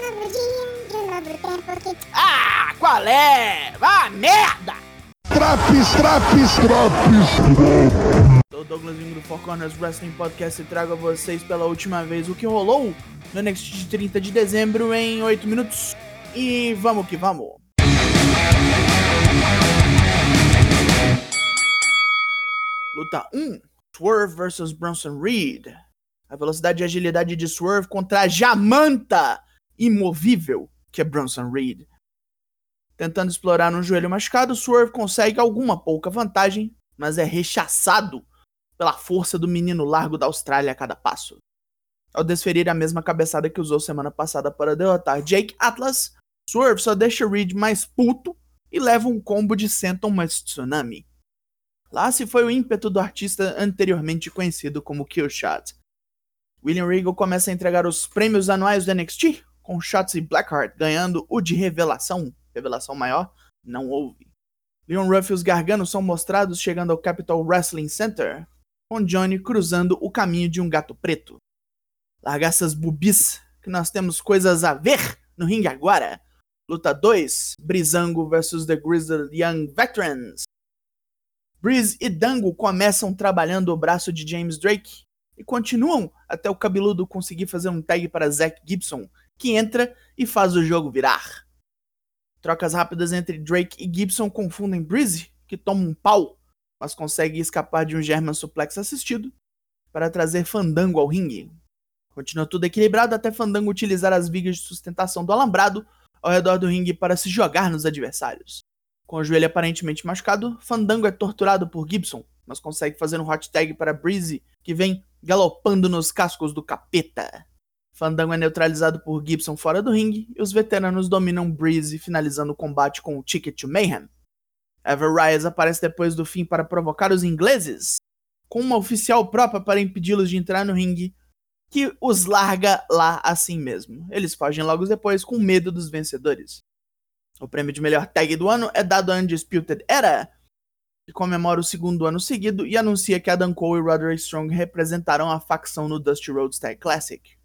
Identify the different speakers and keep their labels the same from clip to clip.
Speaker 1: novo dia, de um novo tempo que
Speaker 2: Ah, qual é? Vá merda!
Speaker 3: Traps, traps, traps.
Speaker 2: Sou o Douglas Ingo do Four Corners Wrestling Podcast e trago a vocês pela última vez o que rolou no NXT de 30 de dezembro em 8 minutos. E vamos que vamos! Luta 1: Swerve vs Bronson Reed. A velocidade e agilidade de Swerve contra a Jamanta imovível que é Bronson Reed. Tentando explorar um joelho machucado, Swerve consegue alguma pouca vantagem, mas é rechaçado pela força do menino largo da Austrália a cada passo. Ao desferir a mesma cabeçada que usou semana passada para derrotar Jake Atlas, Swerve só deixa Reed mais puto e leva um combo de Senton mais Tsunami. Lá se foi o ímpeto do artista anteriormente conhecido como Killshot. William Regal começa a entregar os prêmios anuais do NXT, com Shotzi Blackheart ganhando o de revelação. Revelação maior? Não houve. Leon Ruff e os Garganos são mostrados chegando ao Capital Wrestling Center, com Johnny cruzando o caminho de um gato preto. Larga essas bubis, que nós temos coisas a ver no ringue agora. Luta 2, Brizango vs The Grizzled Young Veterans. Breeze e Dango começam trabalhando o braço de James Drake e continuam até o cabeludo conseguir fazer um tag para Zack Gibson, que entra e faz o jogo virar. Trocas rápidas entre Drake e Gibson confundem Breeze, que toma um pau, mas consegue escapar de um German suplex assistido, para trazer Fandango ao ringue. Continua tudo equilibrado até Fandango utilizar as vigas de sustentação do alambrado ao redor do ringue para se jogar nos adversários. Com o joelho aparentemente machucado, Fandango é torturado por Gibson, mas consegue fazer um hot tag para Breeze, que vem galopando nos cascos do capeta. Fandango é neutralizado por Gibson fora do ringue e os veteranos dominam Breeze, finalizando o combate com o Ticket to Mayhem. Ever Rise aparece depois do fim para provocar os ingleses, com uma oficial própria para impedi-los de entrar no ringue, que os larga lá assim mesmo. Eles fogem logo depois com medo dos vencedores. O prêmio de melhor tag do ano é dado a Undisputed Era, que comemora o segundo ano seguido e anuncia que Adam Cole e Roderick Strong representaram a facção no Dusty Rhodes Tag Classic.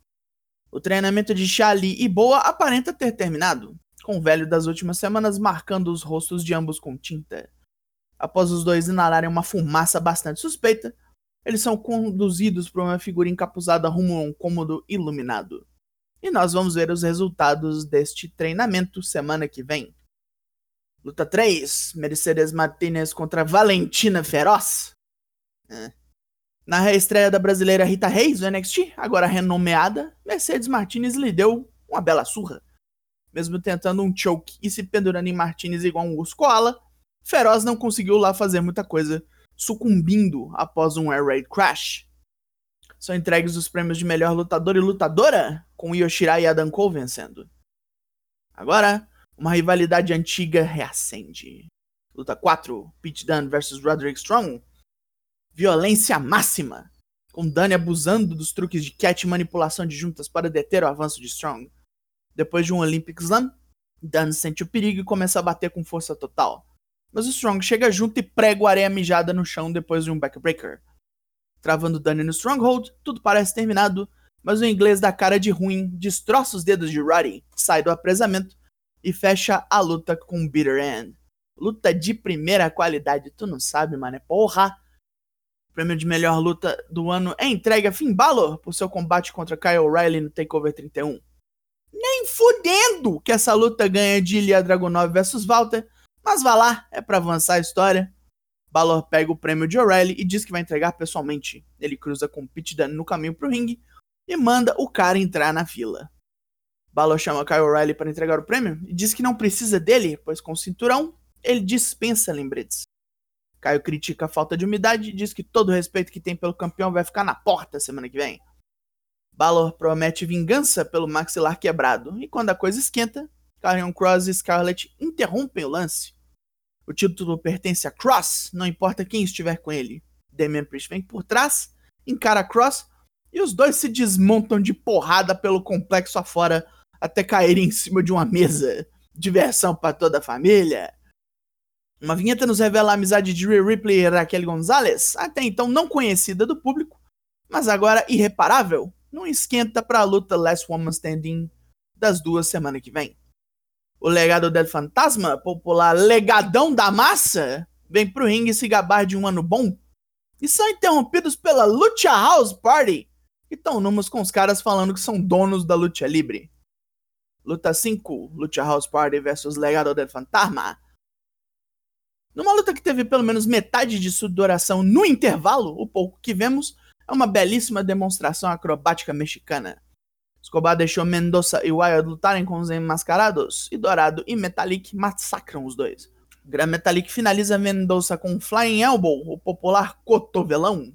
Speaker 2: O treinamento de Shali e Boa aparenta ter terminado, com o velho das últimas semanas marcando os rostos de ambos com tinta. Após os dois inalarem uma fumaça bastante suspeita, eles são conduzidos por uma figura encapuzada rumo a um cômodo iluminado. E nós vamos ver os resultados deste treinamento semana que vem. Luta 3: Mercedes Martinez contra Valentina Feroz. É. Na reestreia da brasileira Rita Reis do NXT, agora renomeada, Mercedes Martinez lhe deu uma bela surra. Mesmo tentando um choke e se pendurando em Martinez igual um urso koala, Feroz não conseguiu lá fazer muita coisa, sucumbindo após um Air Raid Crash. São entregues os prêmios de melhor lutador e lutadora, com Yoshirai e Adam Cole vencendo. Agora, uma rivalidade antiga reacende. Luta 4, Pete Dunne vs Roderick Strong. Violência máxima, com Dunne abusando dos truques de cat e manipulação de juntas para deter o avanço de Strong. Depois de um Olympic Slam, Dunne sente o perigo e começa a bater com força total. Mas o Strong chega junto e prega o areia mijada no chão depois de um backbreaker. Travando Dunne no Stronghold, tudo parece terminado, mas o inglês da cara de ruim destroça os dedos de Roddy, sai do apresamento e fecha a luta com Bitter End. Luta de primeira qualidade, tu não sabe, mano, é porra! Prêmio de melhor luta do ano é entregue a Finn Balor por seu combate contra Kyle O'Reilly no TakeOver 31. Nem fudendo que essa luta ganha de Ilya Dragunov vs Walter, mas vá lá, é pra avançar a história. Balor pega o prêmio de O'Reilly e diz que vai entregar pessoalmente. Ele cruza com Pete Dunne no caminho pro ringue e manda o cara entrar na fila. Balor chama Kyle O'Reilly para entregar o prêmio e diz que não precisa dele, pois com o cinturão ele dispensa lembretes. Caio critica a falta de umidade e diz que todo o respeito que tem pelo campeão vai ficar na porta semana que vem. Balor promete vingança pelo maxilar quebrado, e quando a coisa esquenta, Karrion Cross e Scarlett interrompem o lance. O título pertence a Cross, não importa quem estiver com ele. Damian Priest vem por trás, encara Cross e os dois se desmontam de porrada pelo complexo afora até caírem em cima de uma mesa. Diversão para toda a família. Uma vinheta nos revela a amizade de Rhea Ripley e Raquel Gonzalez, até então não conhecida do público, mas agora irreparável, não esquenta para a luta Last Woman Standing das duas semana que vem. O legado del fantasma, popular legadão da massa, vem pro ringue se gabar de um ano bom e são interrompidos pela Lucha House Party, que estão numas com os caras falando que são donos da Lucha Libre. Luta 5, Lucha House Party versus Legado del Fantasma. Numa luta que teve pelo menos metade de sua duração no intervalo, o pouco que vemos é uma belíssima demonstração acrobática mexicana. Escobar deixou Mendoza e Wild lutarem com os enmascarados, e Dourado e Metallic massacram os dois. Gran Metalik finaliza Mendoza com Flying Elbow, o popular cotovelão.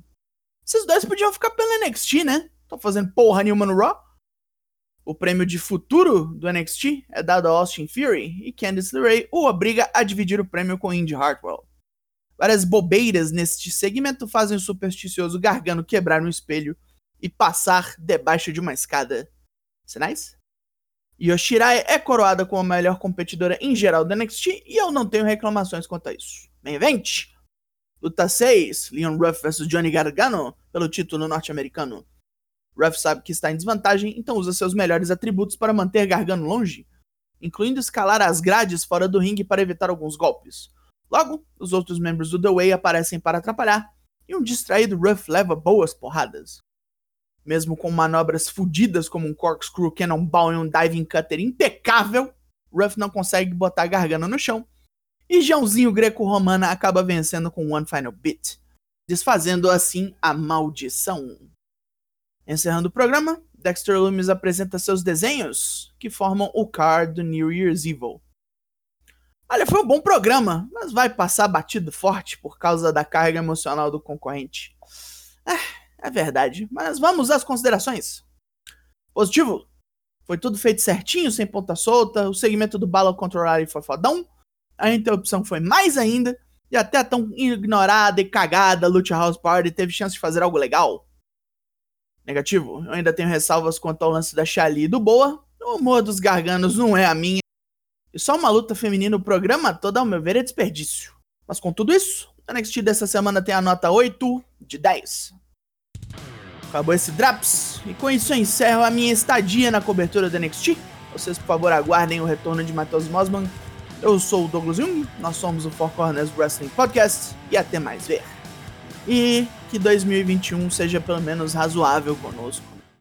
Speaker 2: Esses dois podiam ficar pelo NXT, né? Tô fazendo porra nenhuma no Raw. O prêmio de futuro do NXT é dado a Austin Fury e Candice LeRae o obriga a dividir o prêmio com Indy Hartwell. Várias bobeiras neste segmento fazem o supersticioso Gargano quebrar um espelho e passar debaixo de uma escada. Sinais? Yoshirai é coroada como a melhor competidora em geral da NXT e eu não tenho reclamações quanto a isso. Bem event! Luta 6, Leon Ruff vs Johnny Gargano pelo título norte-americano. Ruff sabe que está em desvantagem, então usa seus melhores atributos para manter Gargano longe, incluindo escalar as grades fora do ringue para evitar alguns golpes. Logo, os outros membros do The Way aparecem para atrapalhar, e um distraído Ruff leva boas porradas. Mesmo com manobras fodidas como um corkscrew, cannonball e um diving cutter impecável, Ruff não consegue botar a garganta no chão. E Joãozinho greco-romana acaba vencendo com One Final Bit, desfazendo assim a maldição. Encerrando o programa, Dexter Loomis apresenta seus desenhos, que formam o card do New Year's Evil. Olha, foi um bom programa, mas vai passar batido forte por causa da carga emocional do concorrente. Ah, é verdade. Mas vamos às considerações. Positivo. Foi tudo feito certinho, sem ponta solta. O segmento do Bala contra foi fodão. A interrupção foi mais ainda. E até tão ignorada e cagada, Lucha House Party teve chance de fazer algo legal. Negativo. Eu ainda tenho ressalvas quanto ao lance da Chali e do Boa. O humor dos garganos não é a minha. E só uma luta feminina no programa todo, ao meu ver, é desperdício. Mas com tudo isso, a NXT dessa semana tem a nota 8 de 10. Acabou esse Draps, e com isso eu encerro a minha estadia na cobertura do NXT. Vocês, por favor, aguardem o retorno de Matheus Mosman. Eu sou o Douglas Jung, nós somos o Four Corners Wrestling Podcast, e até mais ver. E que 2021 seja pelo menos razoável conosco.